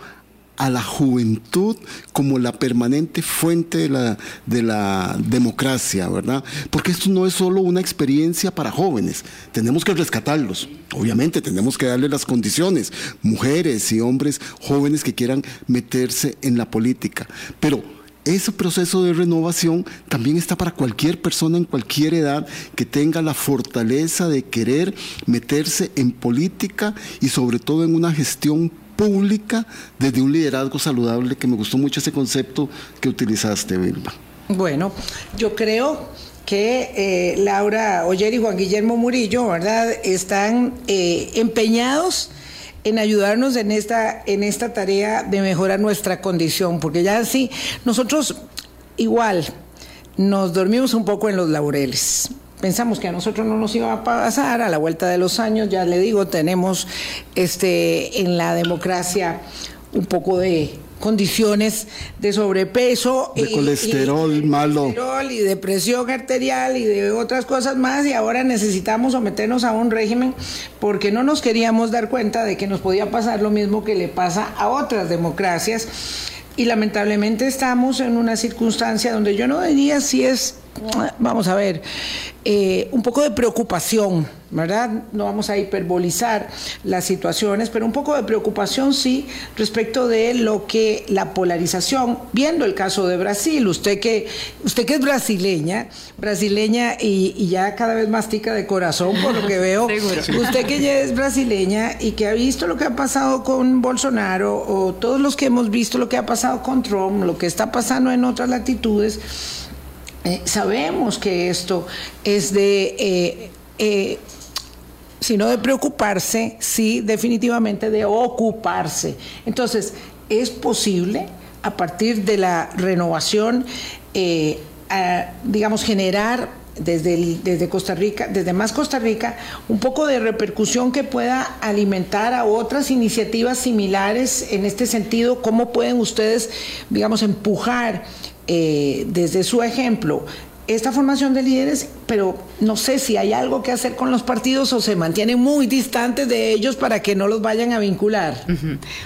a la juventud como la permanente fuente de la, de la democracia, ¿verdad? Porque esto no es solo una experiencia para jóvenes, tenemos que rescatarlos, obviamente tenemos que darle las condiciones, mujeres y hombres jóvenes que quieran meterse en la política, pero ese proceso de renovación también está para cualquier persona en cualquier edad que tenga la fortaleza de querer meterse en política y sobre todo en una gestión pública desde un liderazgo saludable, que me gustó mucho ese concepto que utilizaste, Vilma. Bueno, yo creo que eh, Laura Oyer y Juan Guillermo Murillo, ¿verdad?, están eh, empeñados en ayudarnos en esta, en esta tarea de mejorar nuestra condición, porque ya sí, nosotros igual nos dormimos un poco en los laureles pensamos que a nosotros no nos iba a pasar, a la vuelta de los años, ya le digo, tenemos este en la democracia un poco de condiciones de sobrepeso de colesterol malo. y de presión arterial y de otras cosas más y ahora necesitamos someternos a un régimen porque no nos queríamos dar cuenta de que nos podía pasar lo mismo que le pasa a otras democracias. Y lamentablemente estamos en una circunstancia donde yo no diría si es vamos a ver, eh, un poco de preocupación, ¿verdad? No vamos a hiperbolizar las situaciones, pero un poco de preocupación sí respecto de lo que la polarización, viendo el caso de Brasil, usted que, usted que es brasileña, brasileña y, ya cada vez más tica de corazón por lo que *laughs* veo, usted que ya es brasileña y que ha visto lo que ha pasado con Bolsonaro o todos los que hemos visto lo que ha pasado con Trump, lo que está pasando en otras latitudes, eh, sabemos que esto es de, eh, eh, sino de preocuparse, sí, definitivamente de ocuparse. Entonces, es posible, a partir de la renovación, digamos, generar desde, desde Costa Rica, desde más Costa Rica, un poco de repercusión que pueda alimentar a otras iniciativas similares en este sentido, cómo pueden ustedes, digamos, empujar eh, desde su ejemplo esta formación de líderes, pero no sé si hay algo que hacer con los partidos o se mantienen muy distantes de ellos para que no los vayan a vincular.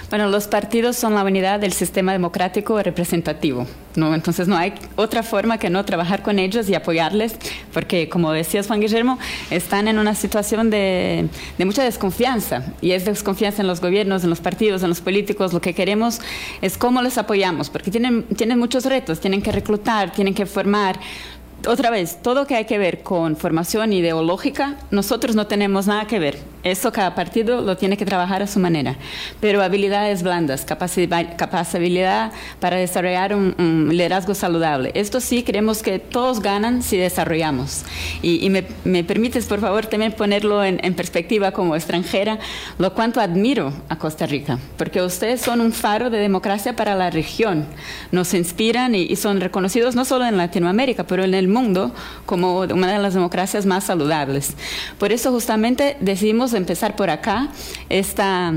Bueno, los partidos son la unidad del sistema democrático representativo, ¿no? Entonces no hay otra forma que no trabajar con ellos y apoyarles, porque como decías Juan Guillermo, están en una situación de, mucha desconfianza y es desconfianza en los gobiernos, en los partidos, en los políticos. Lo que queremos es cómo les apoyamos, porque tienen muchos retos, tienen que reclutar, tienen que formar otra vez, todo que hay que ver con formación ideológica, nosotros no tenemos nada que ver. Eso cada partido lo tiene que trabajar a su manera. Pero habilidades blandas, capacidad para desarrollar un, liderazgo saludable. Esto sí creemos que todos ganan si desarrollamos. Y, me, permites, por favor, también ponerlo en, perspectiva como extranjera, lo cuanto admiro a Costa Rica, porque ustedes son un faro de democracia para la región. Nos inspiran y, y son reconocidos no solo en Latinoamérica, pero en el mundo como una de las democracias más saludables. Por eso justamente decidimos empezar por acá esta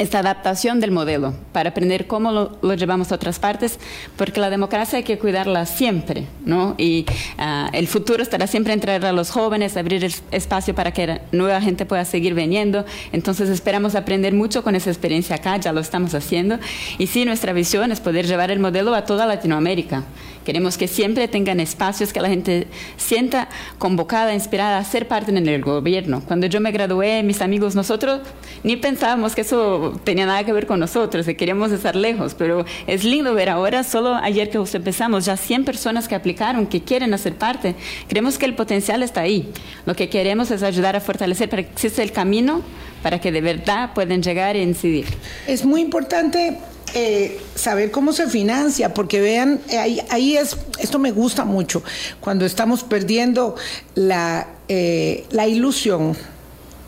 esta adaptación del modelo para aprender cómo lo, llevamos a otras partes, porque la democracia hay que cuidarla siempre, ¿no? Y ah, el futuro estará siempre entre a los jóvenes, abrir el espacio para que nueva gente pueda seguir viniendo. Entonces esperamos aprender mucho con esa experiencia acá, ya lo estamos haciendo. Y sí, nuestra visión es poder llevar el modelo a toda Latinoamérica. Queremos que siempre tengan espacios que la gente sienta convocada, inspirada a ser parte en el gobierno. Cuando yo me gradué, mis amigos, nosotros ni pensábamos que eso tenía nada que ver con nosotros, que queríamos estar lejos, pero es lindo ver ahora, solo ayer que empezamos, ya 100 personas que aplicaron, que quieren hacer parte. Creemos que el potencial está ahí. Lo que queremos es ayudar a fortalecer para que exista el camino para que de verdad puedan llegar e incidir. Es muy importante eh, saber cómo se financia, porque vean, ahí, ahí, es, esto me gusta mucho, cuando estamos perdiendo la, eh, la ilusión,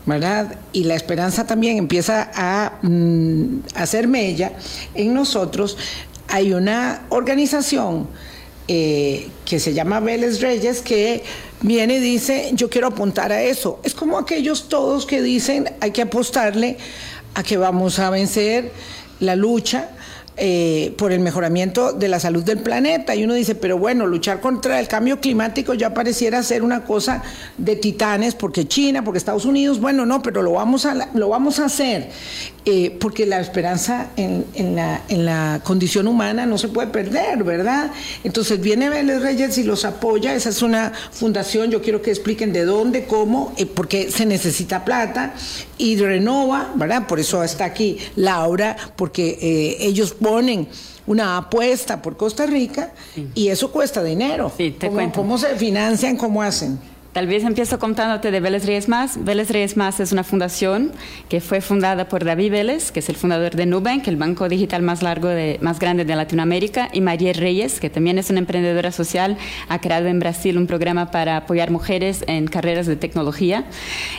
¿verdad? Y la esperanza también empieza a mm, hacer mella en nosotros, hay una organización eh, que se llama Vélez Reyes que viene y dice, yo quiero apuntar a eso. Es como aquellos todos que dicen, hay que apostarle a que vamos a vencer la lucha eh, por el mejoramiento de la salud del planeta. Y uno dice, pero bueno, luchar contra el cambio climático ya pareciera ser una cosa de titanes, porque China, porque Estados Unidos, bueno, no, pero lo vamos a, lo vamos a hacer, eh, porque la esperanza en, la, en la condición humana no se puede perder, ¿verdad? Entonces viene Vélez Reyes y los apoya, esa es una fundación, yo quiero que expliquen de dónde, cómo, eh, porque se necesita plata, y renova, ¿verdad? Por eso está aquí Laura, porque ellos ponen una apuesta por Costa Rica y eso cuesta dinero. ¿Cómo se financian? ¿Cómo hacen? Tal vez empiezo contándote de Vélez Reyes Más. Vélez Reyes Más es una fundación que fue fundada por David Vélez, que es el fundador de Nubank, el banco digital más largo de, más grande de Latinoamérica, y María Reyes, que también es una emprendedora social, ha creado en Brasil un programa para apoyar mujeres en carreras de tecnología.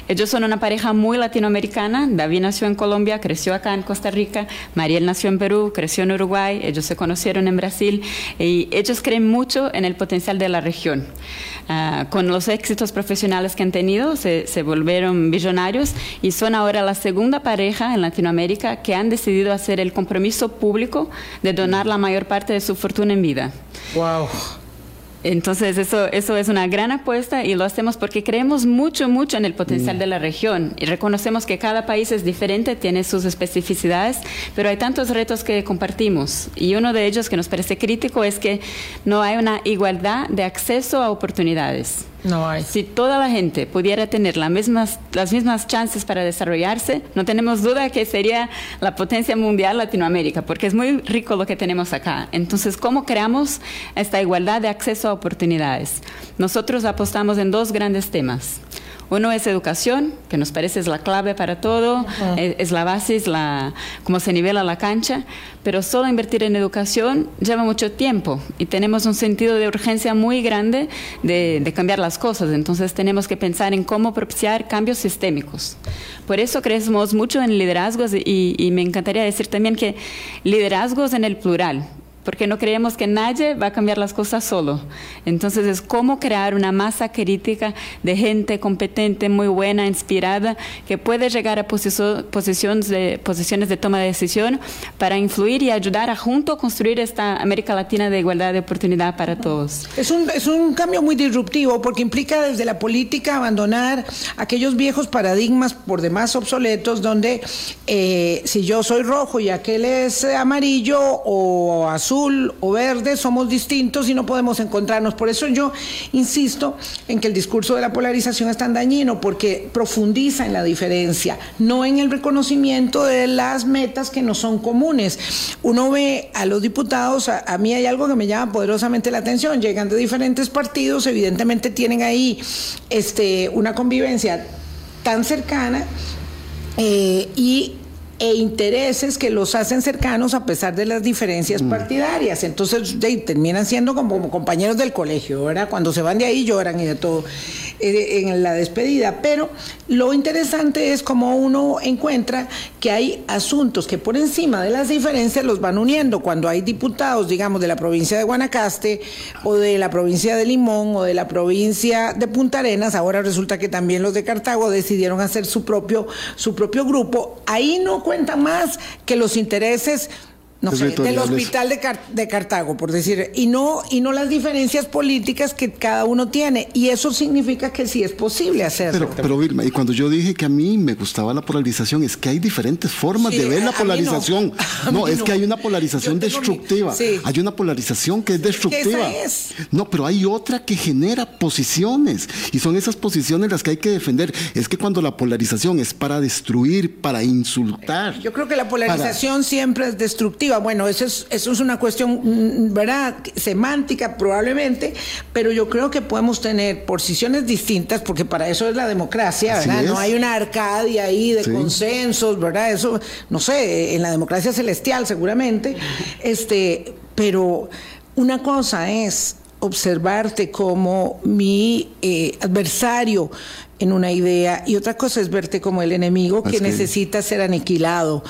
Ellos son una pareja muy latinoamericana. David nació en Colombia, creció acá en Costa Rica. Mariel nació en Perú, creció en Uruguay. Ellos se conocieron en Brasil y ellos creen mucho en el potencial de la región. Ah, con los éxitos profesionales que han tenido, se, se, volvieron millonarios y son ahora la segunda pareja en Latinoamérica que han decidido hacer el compromiso público de donar la mayor parte de su fortuna en vida. ¡Wow! Entonces, eso, eso es una gran apuesta y lo hacemos porque creemos mucho, mucho en el potencial mm. de la región y reconocemos que cada país es diferente, tiene sus especificidades, pero hay tantos retos que compartimos y uno de ellos que nos parece crítico es que no hay una igualdad de acceso a oportunidades. Si toda la gente pudiera tener las mismas, las mismas chances para desarrollarse, no tenemos duda que sería la potencia mundial Latinoamérica, porque es muy rico lo que tenemos acá. Entonces, ¿cómo creamos esta igualdad de acceso a oportunidades? Nosotros apostamos en dos grandes temas. Uno es educación, que nos parece es la clave para todo, es, la base, es la, cómo se nivela la cancha, pero solo invertir en educación lleva mucho tiempo y tenemos un sentido de urgencia muy grande de, cambiar las cosas. Entonces tenemos que pensar en cómo propiciar cambios sistémicos. Por eso creemos mucho en liderazgos y me encantaría decir también que liderazgos en el plural porque no creemos que nadie va a cambiar las cosas solo. Entonces es cómo crear una masa crítica de gente competente, muy buena, inspirada, que puede llegar a posiciones de, posiciones de toma de decisión para influir y ayudar a junto construir esta América Latina de igualdad de oportunidad para todos. Es un, es un cambio muy disruptivo porque implica desde la política abandonar aquellos viejos paradigmas por demás obsoletos donde eh, si yo soy rojo y aquel es amarillo o azul, o verde, somos distintos y no podemos encontrarnos. Por eso yo insisto en que el discurso de la polarización es tan dañino, porque profundiza en la diferencia, no en el reconocimiento de las metas que no son comunes. Uno ve a los diputados, a, mí hay algo que me llama poderosamente la atención, llegan de diferentes partidos, evidentemente tienen ahí este, una convivencia tan cercana eh, y e intereses que los hacen cercanos a pesar de las diferencias mm. partidarias. Entonces terminan siendo como, compañeros del colegio, ¿verdad? Cuando se van de ahí lloran y de todo en la despedida. Pero lo interesante es cómo uno encuentra que hay asuntos que por encima de las diferencias los van uniendo. Cuando hay diputados, digamos, de la provincia de Guanacaste o de la provincia de Limón o de la provincia de Punta Arenas, ahora resulta que también los de Cartago decidieron hacer su propio, su propio grupo. Ahí no cuenta más que los intereses no sé, del hospital de, de, Cartago, por decir, y no, y no las diferencias políticas que cada uno tiene. Y eso significa que sí es posible hacerlo. Pero, pero Vilma, y cuando yo dije que a mí me gustaba la polarización, es que hay diferentes formas de ver la polarización. *laughs* No, es que hay una polarización destructiva. Hay una polarización que es destructiva. No, pero hay otra que genera posiciones. Y son esas posiciones las que hay que defender. Es que cuando la polarización es para destruir, para insultar. Yo creo que la polarización siempre es destructiva bueno, eso es, eso es una cuestión, mm, ¿verdad? Semántica probablemente, pero yo creo que podemos tener posiciones distintas, porque para eso es la democracia, ¿verdad? No hay una arcadia ahí de consensos, ¿verdad? Eso, no sé, en la democracia celestial seguramente, este, pero una cosa es observarte como mi eh, adversario en una idea y otra cosa es verte como el enemigo que, necesita ser aniquilado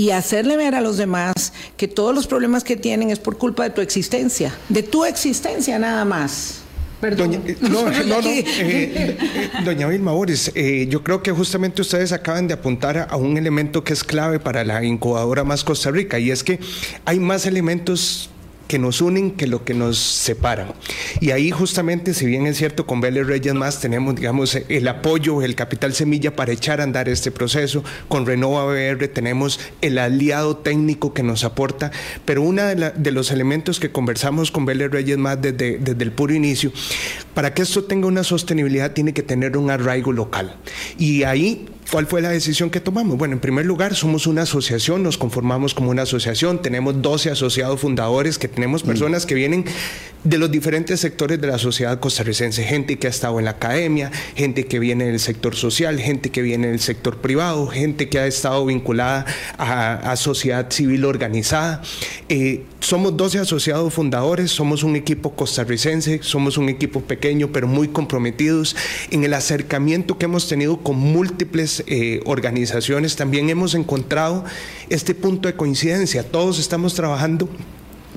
y hacerle ver a los demás que todos los problemas que tienen es por culpa de tu existencia, de tu existencia nada más. Perdón. Doña, *laughs* no, no, no. Eh, eh, doña Vilma Boris, yo creo que justamente ustedes acaban de apuntar a un elemento que es clave para la incubadora más Costa Rica y es que hay más elementos que nos unen que lo que nos separan. Y ahí justamente, si bien es cierto, con Vélez Reyes más tenemos, digamos, el apoyo, el capital semilla para echar a andar este proceso. Con Renova BR tenemos el aliado técnico que nos aporta, pero uno de, los elementos que conversamos con Vélez Reyes más desde, desde el puro inicio, para que esto tenga una sostenibilidad tiene que tener un arraigo local. Y ahí ¿Cuál fue la decisión que tomamos? Bueno, en primer lugar, somos una asociación, nos conformamos como una asociación, tenemos 12 asociados fundadores, que tenemos personas que vienen de los diferentes sectores de la sociedad costarricense, gente que ha estado en la academia, gente que viene del sector social, gente que viene del sector privado, gente que ha estado vinculada a, sociedad civil organizada. Eh, somos 12 asociados fundadores, somos un equipo costarricense, somos un equipo pequeño pero muy comprometidos en el acercamiento que hemos tenido con múltiples eh, organizaciones. También hemos encontrado este punto de coincidencia, todos estamos trabajando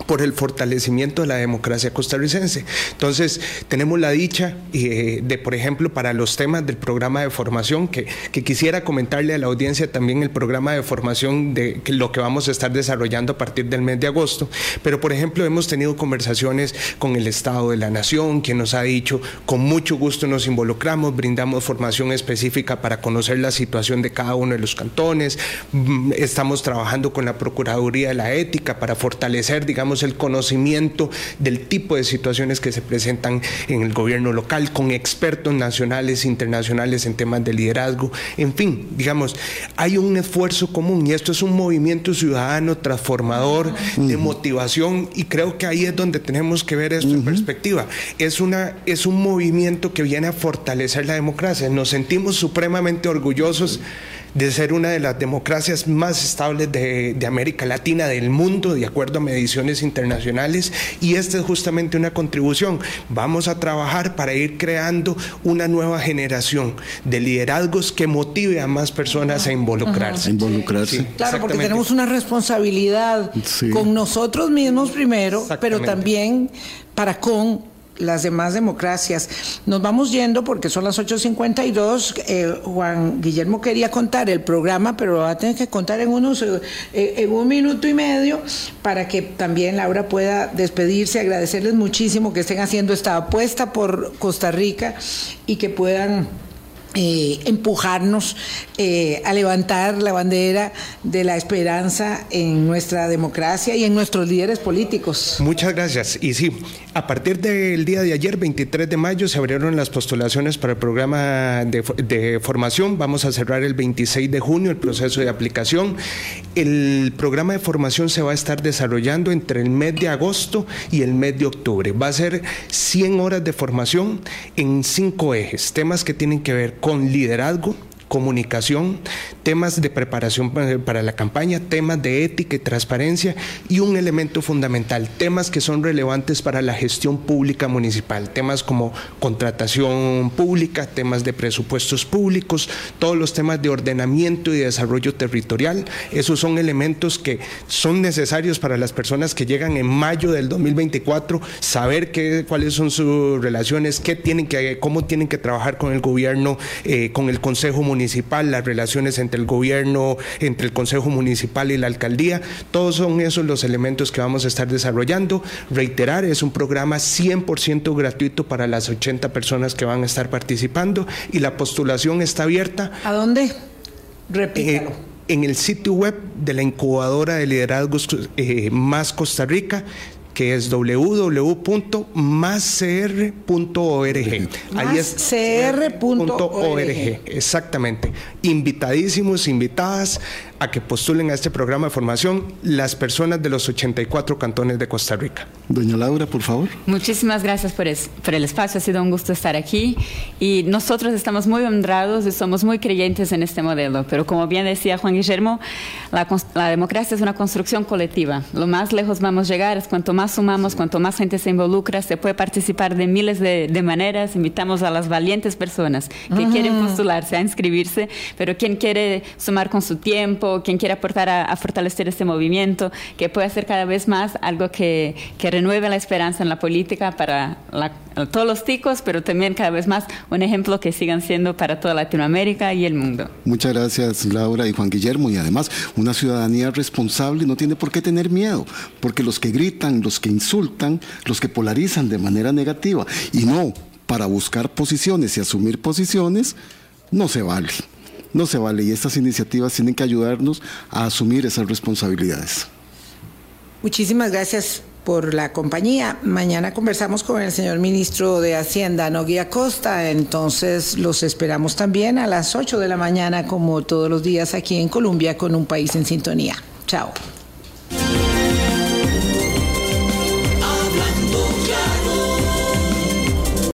por el fortalecimiento de la democracia costarricense. Entonces, tenemos la dicha eh, de, por ejemplo, para los temas del programa de formación, que, quisiera comentarle a la audiencia también el programa de formación de lo que vamos a estar desarrollando a partir del mes de agosto. Pero, por ejemplo, hemos tenido conversaciones con el Estado de la Nación, quien nos ha dicho, con mucho gusto nos involucramos, brindamos formación específica para conocer la situación de cada uno de los cantones, mm, estamos trabajando con la Procuraduría de la Ética para fortalecer, digamos, el conocimiento del tipo de situaciones que se presentan en el gobierno local, con expertos nacionales e internacionales en temas de liderazgo. En fin, digamos, hay un esfuerzo común y esto es un movimiento ciudadano transformador de motivación y creo que ahí es donde tenemos que ver esto en perspectiva. Es, una, es un movimiento que viene a fortalecer la democracia. Nos sentimos supremamente orgullosos de ser una de las democracias más estables de, América Latina, del mundo, de acuerdo a mediciones internacionales, y esta es justamente una contribución. Vamos a trabajar para ir creando una nueva generación de liderazgos que motive a más personas a involucrarse. involucrarse. claro, porque tenemos una responsabilidad con nosotros mismos primero, pero también para con las demás democracias. Nos vamos yendo porque son las 8.52. Eh, Juan Guillermo quería contar el programa, pero va a tener que contar en, unos, eh, en un minuto y medio para que también Laura pueda despedirse, agradecerles muchísimo que estén haciendo esta apuesta por Costa Rica y que puedan eh, empujarnos eh, a levantar la bandera de la esperanza en nuestra democracia y en nuestros líderes políticos. Muchas gracias. Y sí, a partir del día de ayer, 23 de mayo, se abrieron las postulaciones para el programa de, de formación. Vamos a cerrar el 26 de junio el proceso de aplicación. El programa de formación se va a estar desarrollando entre el mes de agosto y el mes de octubre. Va a ser 100 horas de formación en cinco ejes, temas que tienen que ver con liderazgo, comunicación, temas de preparación para la campaña, temas de ética y transparencia y un elemento fundamental, temas que son relevantes para la gestión pública municipal, temas como contratación pública, temas de presupuestos públicos, todos los temas de ordenamiento y desarrollo territorial. Esos son elementos que son necesarios para las personas que llegan en mayo del 2024, saber qué, cuáles son sus relaciones, qué tienen que, cómo tienen que trabajar con el gobierno, eh, con el Consejo Municipal, las relaciones entre el gobierno, entre el Consejo Municipal y la alcaldía. Todos son esos los elementos que vamos a estar desarrollando. Reiterar, es un programa 100% gratuito para las 80 personas que van a estar participando y la postulación está abierta. ¿A dónde? Repítalo. Eh, en el sitio web de la incubadora de liderazgos eh, Más Costa Rica que es www.mascr.org. Ahí es cr.org. Exactamente. Invitadísimos, invitadas a que postulen a este programa de formación las personas de los 84 cantones de Costa Rica. Doña Laura, por favor. Muchísimas gracias por, por el espacio, ha sido un gusto estar aquí y nosotros estamos muy honrados y somos muy creyentes en este modelo, pero como bien decía Juan Guillermo, la, la democracia es una construcción colectiva. Lo más lejos vamos a llegar es cuanto más sumamos, cuanto más gente se involucra, se puede participar de miles de, de maneras. Invitamos a las valientes personas que quieren postularse a inscribirse, pero quien quiere sumar con su tiempo, quien quiere aportar a, fortalecer este movimiento, que pueda ser cada vez más algo que, que renueve la esperanza en la política para todos los ticos, pero también cada vez más un ejemplo que sigan siendo para toda Latinoamérica y el mundo. Muchas gracias Laura y Juan Guillermo y además una ciudadanía responsable no tiene por qué tener miedo, porque los que gritan, los que insultan, los que polarizan de manera negativa y no para buscar posiciones y asumir posiciones, no se vale no se vale y estas iniciativas tienen que ayudarnos a asumir esas responsabilidades. Muchísimas gracias por la compañía. Mañana conversamos con el señor ministro de Hacienda, Nogui Acosta. Entonces los esperamos también a las 8 de la mañana, como todos los días aquí en Colombia, con un país en sintonía. Chao.